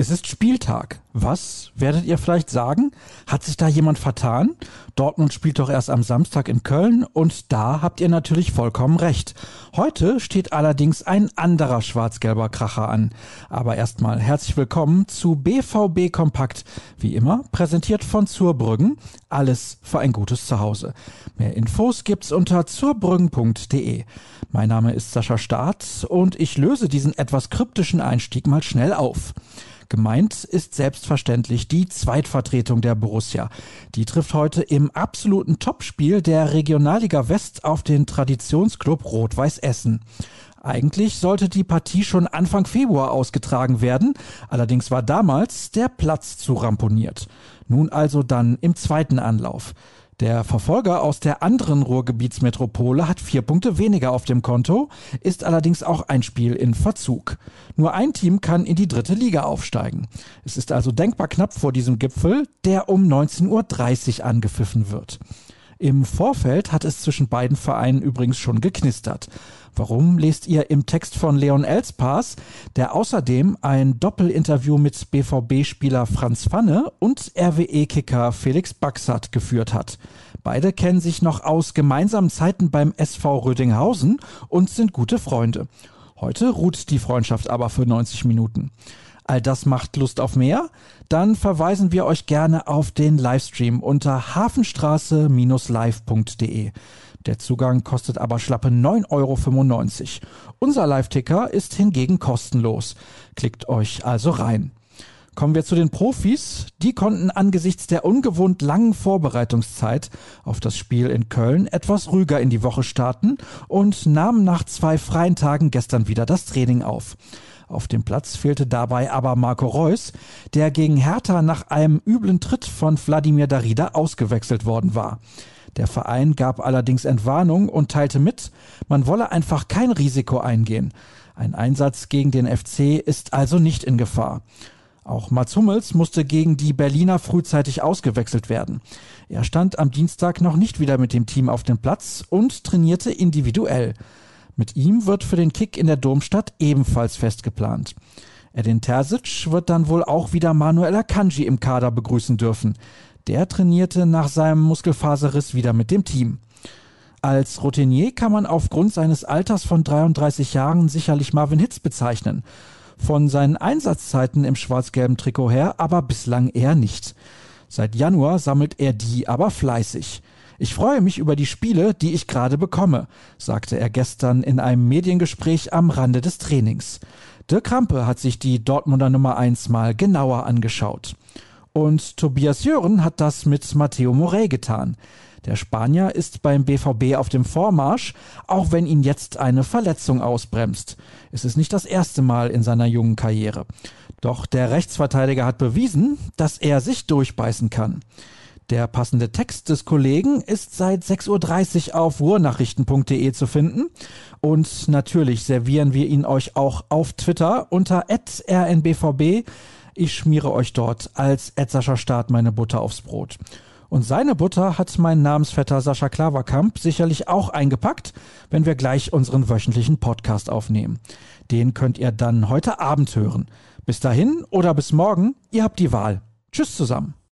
Es ist Spieltag. Was, werdet ihr vielleicht sagen? Hat sich da jemand vertan? Dortmund spielt doch erst am Samstag in Köln und da habt ihr natürlich vollkommen recht. Heute steht allerdings ein anderer schwarz-gelber Kracher an. Aber erstmal herzlich willkommen zu BVB Kompakt. Wie immer präsentiert von Zurbrüggen. Alles für ein gutes Zuhause. Mehr Infos gibt's unter zurbrüggen.de. Mein Name ist Sascha Staat und ich löse diesen etwas kryptischen Einstieg mal schnell auf. Gemeint ist selbstverständlich die Zweitvertretung der Borussia. Die trifft heute im absoluten Topspiel der Regionalliga West auf den Traditionsclub Rot-Weiß Essen. Eigentlich sollte die Partie schon Anfang Februar ausgetragen werden, allerdings war damals der Platz zu ramponiert. Nun also dann im zweiten Anlauf. Der Verfolger aus der anderen Ruhrgebietsmetropole hat vier Punkte weniger auf dem Konto, ist allerdings auch ein Spiel in Verzug. Nur ein Team kann in die dritte Liga aufsteigen. Es ist also denkbar knapp vor diesem Gipfel, der um 19.30 Uhr angepfiffen wird. Im Vorfeld hat es zwischen beiden Vereinen übrigens schon geknistert. Warum lest ihr im Text von Leon Elspass, der außerdem ein Doppelinterview mit BVB-Spieler Franz Pfanne und RWE-Kicker Felix Baxert geführt hat. Beide kennen sich noch aus gemeinsamen Zeiten beim SV Rödinghausen und sind gute Freunde. Heute ruht die Freundschaft aber für 90 Minuten. All das macht Lust auf mehr? Dann verweisen wir euch gerne auf den Livestream unter hafenstraße-live.de. Der Zugang kostet aber schlappe 9,95 Euro. Unser Live-Ticker ist hingegen kostenlos. Klickt euch also rein. Kommen wir zu den Profis. Die konnten angesichts der ungewohnt langen Vorbereitungszeit auf das Spiel in Köln etwas ruhiger in die Woche starten und nahmen nach zwei freien Tagen gestern wieder das Training auf. Auf dem Platz fehlte dabei aber Marco Reus, der gegen Hertha nach einem üblen Tritt von Wladimir Darida ausgewechselt worden war. Der Verein gab allerdings Entwarnung und teilte mit, man wolle einfach kein Risiko eingehen. Ein Einsatz gegen den FC ist also nicht in Gefahr. Auch Mats Hummels musste gegen die Berliner frühzeitig ausgewechselt werden. Er stand am Dienstag noch nicht wieder mit dem Team auf dem Platz und trainierte individuell. Mit ihm wird für den Kick in der Domstadt ebenfalls festgeplant. Edin Terzic wird dann wohl auch wieder Manuel Akanji im Kader begrüßen dürfen. Der trainierte nach seinem Muskelfaserriss wieder mit dem Team. Als Routinier kann man aufgrund seines Alters von 33 Jahren sicherlich Marvin Hitz bezeichnen. Von seinen Einsatzzeiten im schwarz-gelben Trikot her aber bislang eher nicht. Seit Januar sammelt er die aber fleißig. Ich freue mich über die Spiele, die ich gerade bekomme, sagte er gestern in einem Mediengespräch am Rande des Trainings. Dirk Krampe hat sich die Dortmunder Nummer 1 mal genauer angeschaut. Und Tobias Jören hat das mit Matteo Morey getan. Der Spanier ist beim BVB auf dem Vormarsch, auch wenn ihn jetzt eine Verletzung ausbremst. Es ist nicht das erste Mal in seiner jungen Karriere. Doch der Rechtsverteidiger hat bewiesen, dass er sich durchbeißen kann. Der passende Text des Kollegen ist seit 6.30 Uhr auf ruhrnachrichten.de zu finden. Und natürlich servieren wir ihn euch auch auf Twitter unter rnbvb. Ich schmiere euch dort als Sascha Start meine Butter aufs Brot. Und seine Butter hat mein Namensvetter Sascha Klaverkamp sicherlich auch eingepackt, wenn wir gleich unseren wöchentlichen Podcast aufnehmen. Den könnt ihr dann heute Abend hören. Bis dahin oder bis morgen, ihr habt die Wahl. Tschüss zusammen.